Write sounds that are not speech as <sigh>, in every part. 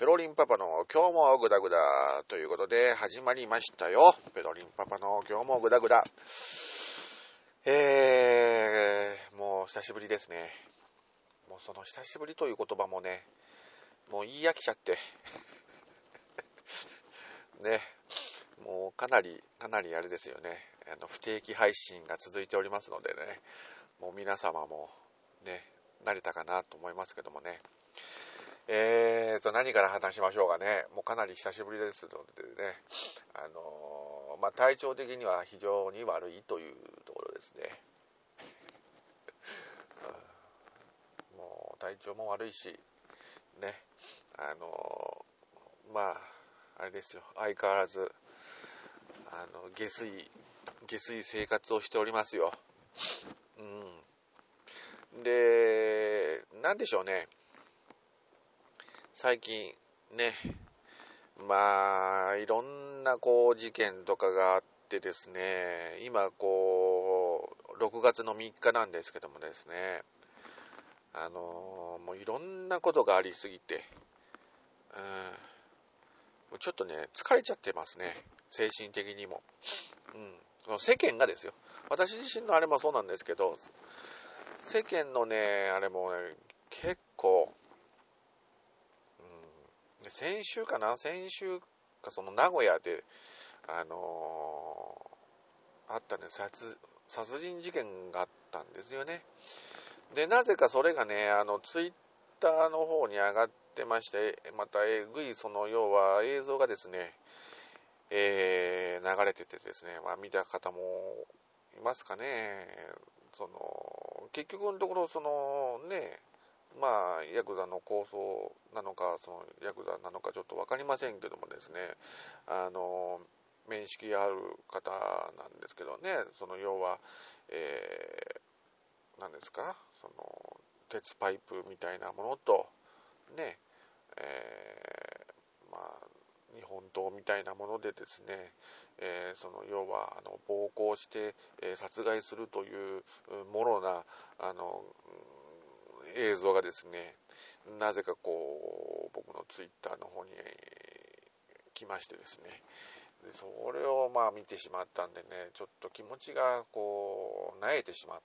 ペロリンパパの今日もグダグダということで始まりましたよ。ペロリンパパの今日もグダグダ。えー、もう久しぶりですね。もうその久しぶりという言葉もね、もう言い飽きちゃって。<laughs> ね、もうかなり、かなりあれですよね。あの不定期配信が続いておりますのでね、もう皆様もね、慣れたかなと思いますけどもね。えーと、何から話しましょうかね。もうかなり久しぶりですのでね。あのー、まあ、体調的には非常に悪いというところですね。<laughs> もう体調も悪いし、ね。あのー、まあ、あれですよ。相変わらず、あの、下水、下水生活をしておりますよ。うん。で、なんでしょうね。最近ね、まあ、いろんなこう事件とかがあってですね、今こう、6月の3日なんですけどもですね、あのもういろんなことがありすぎて、うん、ちょっとね、疲れちゃってますね、精神的にも。うん、世間がですよ。私自身のあれもそうなんですけど、世間のね、あれもね、結構、先週かな？先週かその名古屋で、あのー、あったね殺、殺人事件があったんですよね。で、なぜかそれがね、あの、ツイッターの方に上がってまして、またえぐい、その、要は映像がですね、えー、流れててですね、まあ、見た方もいますかね。その、結局のところ、その、ね、まあ、ヤクザの構想なのか、そのヤクザなのかちょっと分かりませんけどもですね、あの、面識ある方なんですけどね、その要は、えー、何ですか、その、鉄パイプみたいなものと、ね、えー、まあ、日本刀みたいなものでですね、えー、その要はあの暴行して、えー、殺害するというもろなあの映像がですね、なぜかこう、僕のツイッターの方に来ましてですね、でそれをまあ見てしまったんでね、ちょっと気持ちがこう、萎えてしまっ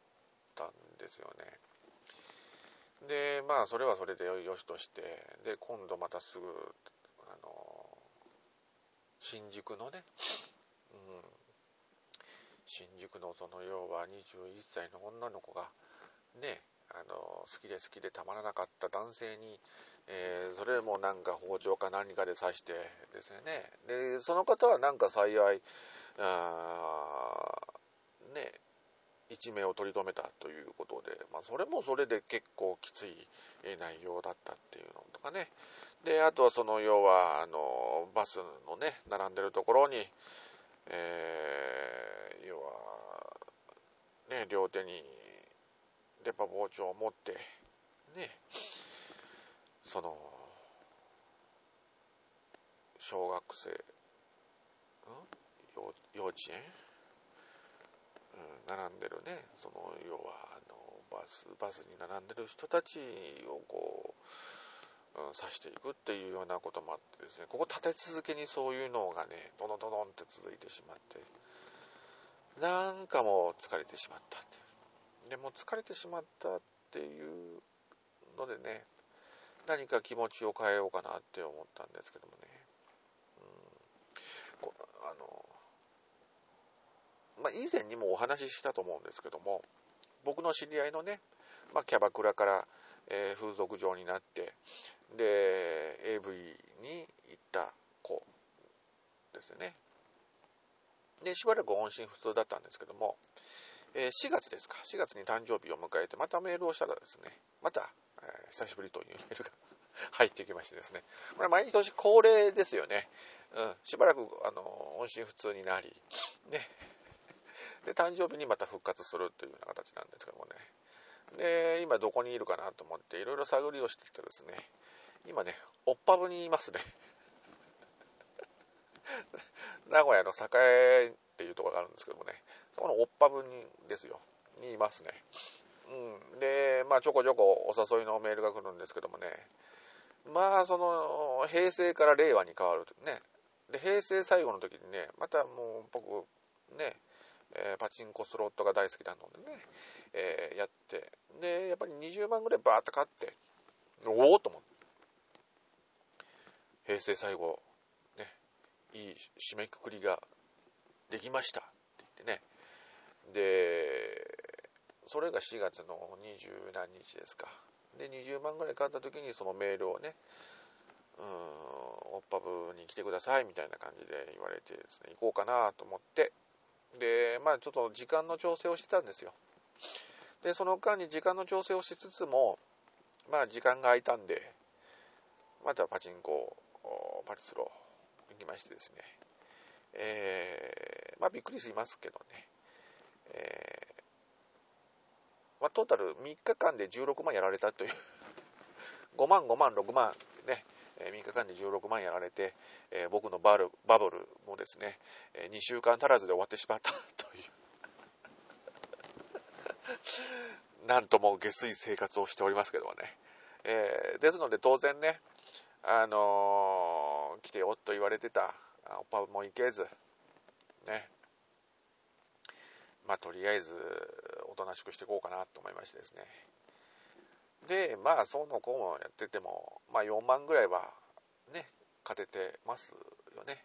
たんですよね。で、まあそれはそれでよしとして、で、今度またすぐ、あの、新宿のね、うん、新宿のその要は21歳の女の子がねあの好きで好きでたまらなかった男性に、えー、それもなんか包丁か何かで刺してですね。でその方はなんか幸いあね一命を取り留めたということで、まあ、それもそれで結構きつい内容だったっていうのとかね。であとはその要はあのバスのね並んでるところに、えー、要はね両手に電波包丁を持ってねその小学生、うん、幼稚園、うん、並んでるね。その要はあのバスバスに並んでる人たちをこう、うん、刺していくっていうようなこともあってですね。ここ立て続けにそういうのがねドドドンって続いてしまってなんかもう疲れてしまった。でも疲れてしまったっていうのでね何か気持ちを変えようかなって思ったんですけどもね、うん、あのまあ、以前にもお話ししたと思うんですけども僕の知り合いのね、まあ、キャバクラから、えー、風俗嬢になってで AV に行った子ですね。でしばらく音信不通だったんですけども4月ですか、4月に誕生日を迎えて、またメールをしたらですね、また、えー、久しぶりというメールが <laughs> 入ってきましてですね、これ毎年恒例ですよね。うん、しばらく、あの、音信不通になり、ね、で、誕生日にまた復活するというような形なんですけどもね。で、今どこにいるかなと思って、いろいろ探りをしてきてですね、今ね、おっぱぶにいますね。<laughs> 名古屋の栄っていうところがあるんですけどもね、このおっぱぶにですよ、にいますね。うん。で、まあ、ちょこちょこお誘いのメールが来るんですけどもね、まあその平成から令和に変わるとね。で平成最後の時にねまたもう僕ね、えー、パチンコスロットが大好きなのでね、えー、やって。でやっぱり20万ぐらいバーッと買っておおと思って。平成最後ねいい締めくくりができましたって言ってね。でそれが4月の20何日ですか。で20万ぐらい買った時にそのメールをねうーんおっぱぶに来てくださいみたいな感じで言われてですね行こうかなと思って。でまあちょっと時間の調整をしてたんですよ。でその間に時間の調整をしつつもまあ時間が空いたんでまたパチンコパチスロ行きましてですね。えー、まあびっくりしますけどね、えー、まあ、トータル3日間で16万やられたという <laughs> 5万5万6万ね3日間で16万やられて、えー、僕のバルバブルもですね2週間足らずで終わってしまったという。<laughs> なんとも下水生活をしておりますけどもね、えー、ですので当然ねあの、来てよと言われてたおっぱも行けずねまあとりあえずおとなしくしていこうかなと思いましてですね。でまあその子もやっててもまあ4万ぐらいはね勝ててますよね。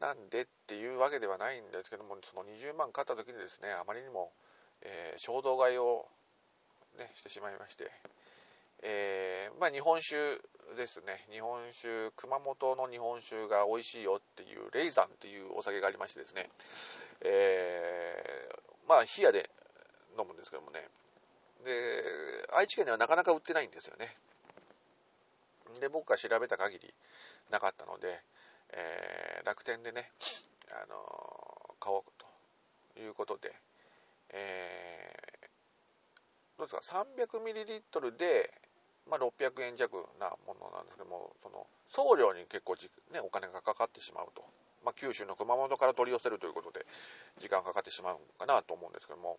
なんでっていうわけではないんですけどもその20万勝った時にですねあまりにも、えー、衝動買いを、ね、してしまいまして、えー、まあ、日本酒ですね。日本酒熊本の日本酒が美味しいよっていうレイザンっていうお酒がありましてですね、えー、まあ冷やで飲むんですけどもね。で愛知県ではなかなか売ってないんですよね。で僕が調べた限りなかったので、えー、楽天でね、あのー、買おうということで、えー、どうですか 300ml で、まあ、600円弱なものなんですけどもその送料に結構、ね、お金がかかってしまうと、まあ、九州の熊本から取り寄せるということで時間かかってしまうかなと思うんですけども、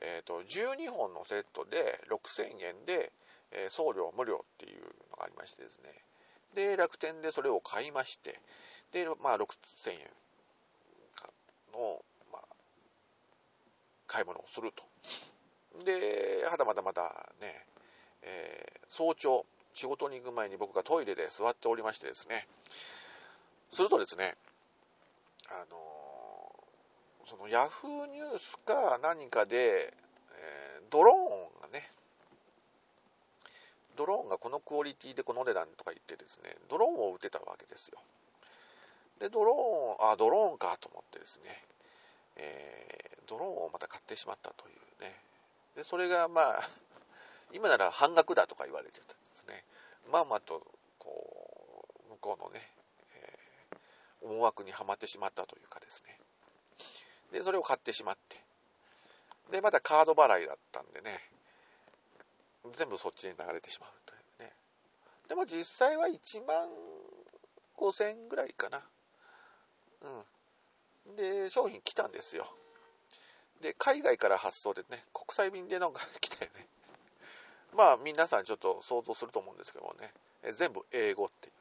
えーと、12本のセットで6000円で、えー、送料無料っていうのがありましてですね。で楽天でそれを買いましてで、まあ、6000円の、まあ、買い物をすると。ではたまたまたね、えー、早朝仕事に行く前に僕がトイレで座っておりましてですね。するとですねあのそのヤフーニュースか何かで、えー、ドローンがね、ドローンがこのクオリティでこの値段とか言ってですね、ドローンを打てたわけですよ。で、ドローン、あ、ドローンかと思ってですね、えー、ドローンをまた買ってしまったというね。で、それがまあ、今なら半額だとか言われてたんですね。まあまあと、こう、向こうのね、思惑にはまってしまったというかですね。で、それを買ってしまって。で、またカード払いだったんでね、全部そっちに流れてしまうというね。でも実際は1万5000円ぐらいかな。うん。で、商品来たんですよ。で、海外から発送でね、国際便でなんか来たよね。まあ、皆さんちょっと想像すると思うんですけどもね、え全部英語っていう。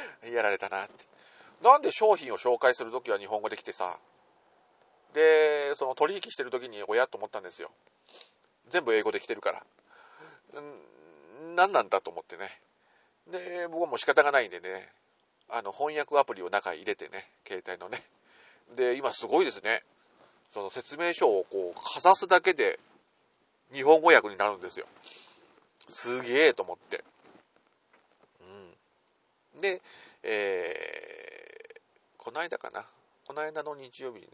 <laughs> やられたなって。なんで商品を紹介するときは日本語で来てさ、で、その取引してるときに親と思ったんですよ。全部英語で来てるから。ん何なんだと思ってね。で、僕はもう仕方がないんでね、あの、翻訳アプリを中に入れてね、携帯のね。で、今すごいですね。その説明書をこう、かざすだけで、日本語訳になるんですよ。すげえと思って。で、えーこの間かな、この間の日曜日にね、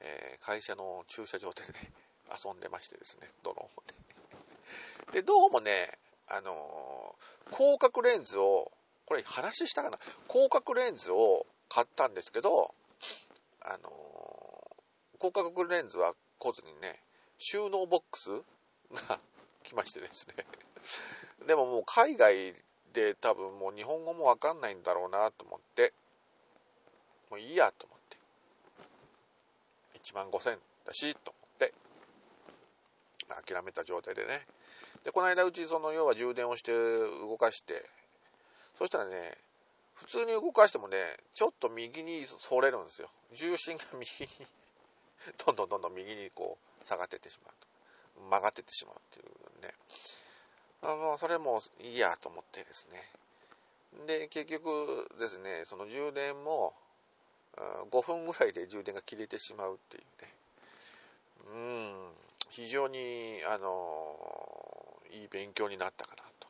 えー、会社の駐車場でね、遊んでましてですね、ドローンで。で、どうもね、あのー、広角レンズを、これ話したかな、広角レンズを買ったんですけど、あのー、広角レンズは来ずにね、収納ボックスが <laughs> 来ましてですね。でももう海外で多分もう日本語もわかんないんだろうなと思って、もういいやと思って1万5000だしと思って、諦めた状態でねで、この間うち、その、要は充電をして動かして、そしたらね、普通に動かしてもね、ちょっと右にそれるんですよ。重心が右にどんどんどんどん右にこう下がってってしまう。曲がってってしまうっていうね。あのそれもいいやと思ってですね。で、結局ですね、その充電も5分ぐらいで充電が切れてしまうっていうね。うん、非常に、あの、いい勉強になったかなと。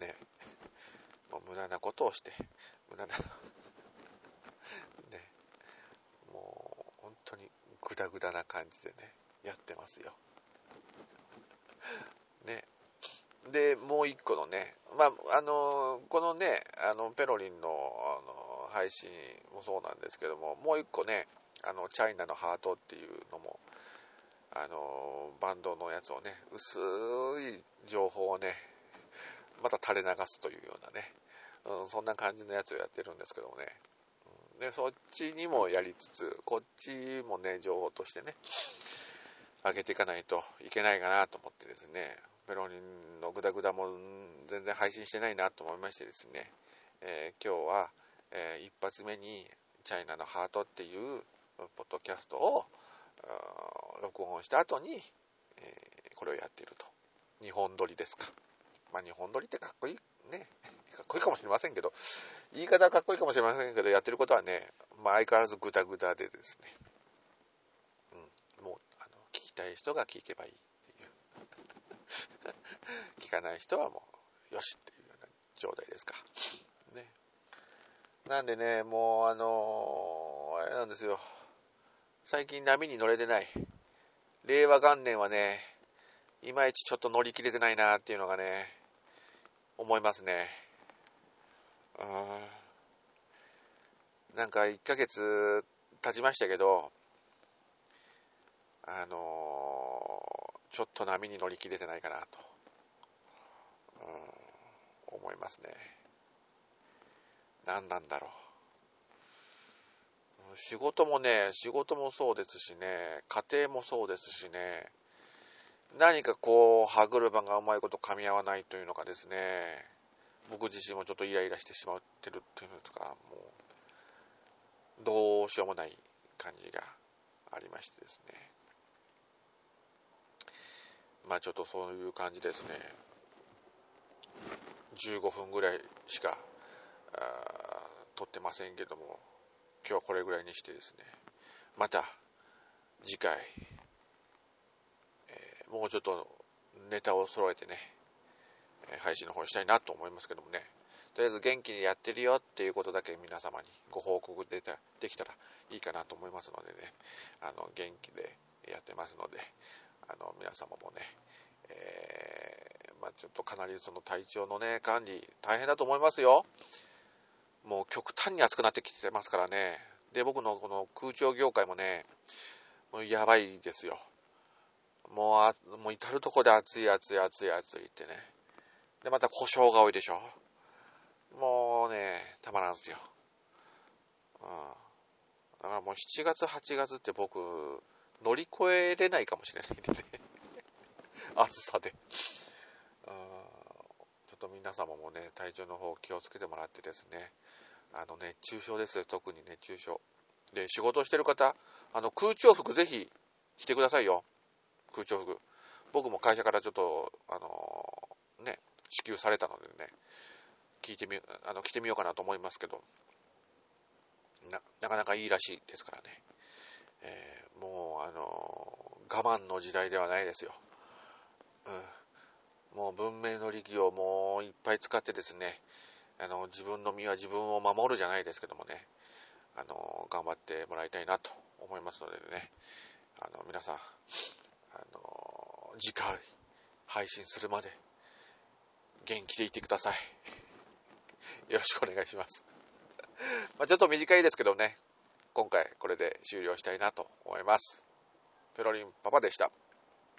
<laughs> ね。もう無駄なことをして、無駄な <laughs> ね。もう、本当にグダグダな感じでね、やってますよ。ね。で、もう一個のね、まあ、あの、このね、あの、ペロリンの、あの、配信もそうなんですけども、もう一個ね、あの、チャイナのハートっていうのも、あの、バンドのやつをね、薄い情報をね、また垂れ流すというようなね、うん、そんな感じのやつをやってるんですけどもね、で、そっちにもやりつつ、こっちもね、情報としてね、上げていかないといけないかなと思ってですね、メロリンのグダグダも全然配信してないなと思いましてですね、えー、今日は、えー、一発目にチャイナのハートっていうポッドキャストを録音した後に、えー、これをやっていると。日本撮りですか。まあ日本撮りってかっこいいね。かっこいいかもしれませんけど、言い方はかっこいいかもしれませんけど、やってることはね、まあ相変わらずグダグダでですね、うん、もうあの聞きたい人が聞けばいい。聞かない人はもうよしっていうような状態ですか。ね。なんでね、もうあのー、あれなんですよ。最近波に乗れてない。令和元年はね、いまいちちょっと乗り切れてないなっていうのがね、思いますね。うん。なんか1ヶ月経ちましたけど、あのー、ちょっと波に乗り切れてないかなと、うん、思いますね。何なんだろう。仕事もね、仕事もそうですしね、家庭もそうですしね、何かこう、歯車がうまいこと噛み合わないというのかですね、僕自身もちょっとイライラしてしまってるっていうんですか、もう、どうしようもない感じがありましてですね。まあちょっとそういう感じですね。15分ぐらいしか、撮ってませんけども、今日はこれぐらいにしてですね、また次回、えー、もうちょっとネタを揃えてね、配信の方したいなと思いますけどもね、とりあえず元気にやってるよっていうことだけ皆様にご報告でできたらいいかなと思いますのでね、あの元気でやってますので、あの皆様もね、えー、まあ、ちょっとかなりその体調のね、管理大変だと思いますよ。もう極端に暑くなってきてますからね。で、僕のこの空調業界もね、もうやばいですよ。もうあ、もう至るとこで暑い暑い暑い暑いってね。で、また故障が多いでしょ。もうね、たまらんすよ。うん。だからもう7月8月って僕、乗り越えれないかもしれないんでね。暑さで。ちょっと皆様もね、体調の方気をつけてもらってですね。あの熱中症です、特に熱中症。で、仕事してる方、あの空調服ぜひ着てくださいよ。空調服。僕も会社からちょっと、あのー、ね、支給されたのでね、聞いてみ、あの、着てみようかなと思いますけど、な、なかなかいいらしいですからね。えー、もう、あのー、我慢の時代ではないですよ。うん。う文明の利器をもういっぱい使ってですね、あの、自分の身は自分を守るじゃないですけどもね、あの、頑張ってもらいたいなと思いますのでね、あの、皆さん、あの、次回配信するまで元気でいてください。<laughs> よろしくお願いします。<laughs> まあ、ちょっと短いですけどね、今回これで終了したいなと思います。ペロリンパパでした。